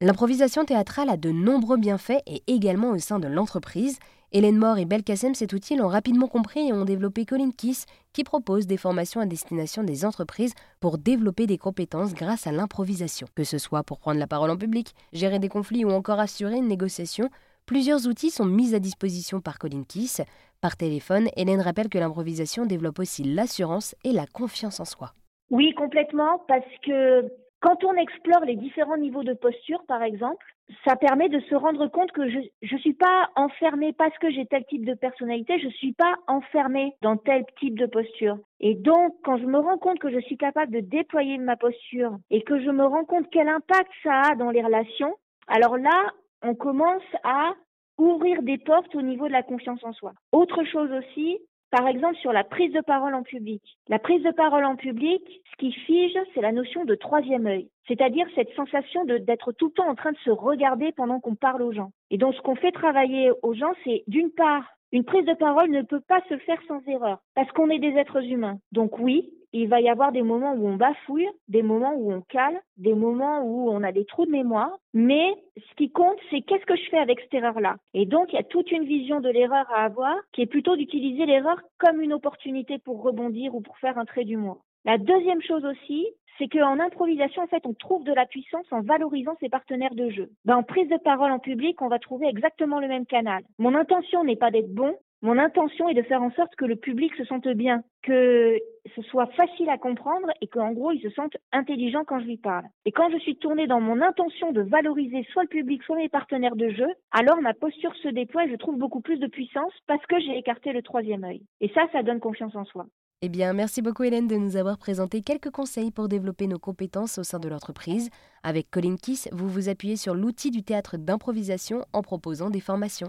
L'improvisation théâtrale a de nombreux bienfaits et également au sein de l'entreprise. Hélène Moore et Belkacem, cet outil, l'ont rapidement compris et ont développé Colin Kiss, qui propose des formations à destination des entreprises pour développer des compétences grâce à l'improvisation. Que ce soit pour prendre la parole en public, gérer des conflits ou encore assurer une négociation, plusieurs outils sont mis à disposition par Colin Kiss. Par téléphone, Hélène rappelle que l'improvisation développe aussi l'assurance et la confiance en soi. Oui, complètement, parce que quand on explore les différents niveaux de posture, par exemple, ça permet de se rendre compte que je ne suis pas enfermée parce que j'ai tel type de personnalité, je ne suis pas enfermée dans tel type de posture. Et donc, quand je me rends compte que je suis capable de déployer ma posture et que je me rends compte quel impact ça a dans les relations, alors là, on commence à ouvrir des portes au niveau de la confiance en soi. Autre chose aussi, par exemple, sur la prise de parole en public. La prise de parole en public, ce qui fige, c'est la notion de troisième œil. C'est-à-dire cette sensation d'être tout le temps en train de se regarder pendant qu'on parle aux gens. Et donc, ce qu'on fait travailler aux gens, c'est d'une part, une prise de parole ne peut pas se faire sans erreur, parce qu'on est des êtres humains. Donc oui, il va y avoir des moments où on bafouille, des moments où on cale, des moments où on a des trous de mémoire. Mais ce qui compte, c'est qu'est-ce que je fais avec cette erreur-là. Et donc, il y a toute une vision de l'erreur à avoir qui est plutôt d'utiliser l'erreur comme une opportunité pour rebondir ou pour faire un trait d'humour. La deuxième chose aussi, c'est qu'en improvisation, en fait, on trouve de la puissance en valorisant ses partenaires de jeu. Ben, en prise de parole en public, on va trouver exactement le même canal. Mon intention n'est pas d'être bon, mon intention est de faire en sorte que le public se sente bien, que ce soit facile à comprendre et qu'en gros, il se sente intelligent quand je lui parle. Et quand je suis tournée dans mon intention de valoriser soit le public, soit mes partenaires de jeu, alors ma posture se déploie et je trouve beaucoup plus de puissance parce que j'ai écarté le troisième œil. Et ça, ça donne confiance en soi. Eh bien, merci beaucoup Hélène de nous avoir présenté quelques conseils pour développer nos compétences au sein de l'entreprise. Avec Colin Kiss, vous vous appuyez sur l'outil du théâtre d'improvisation en proposant des formations.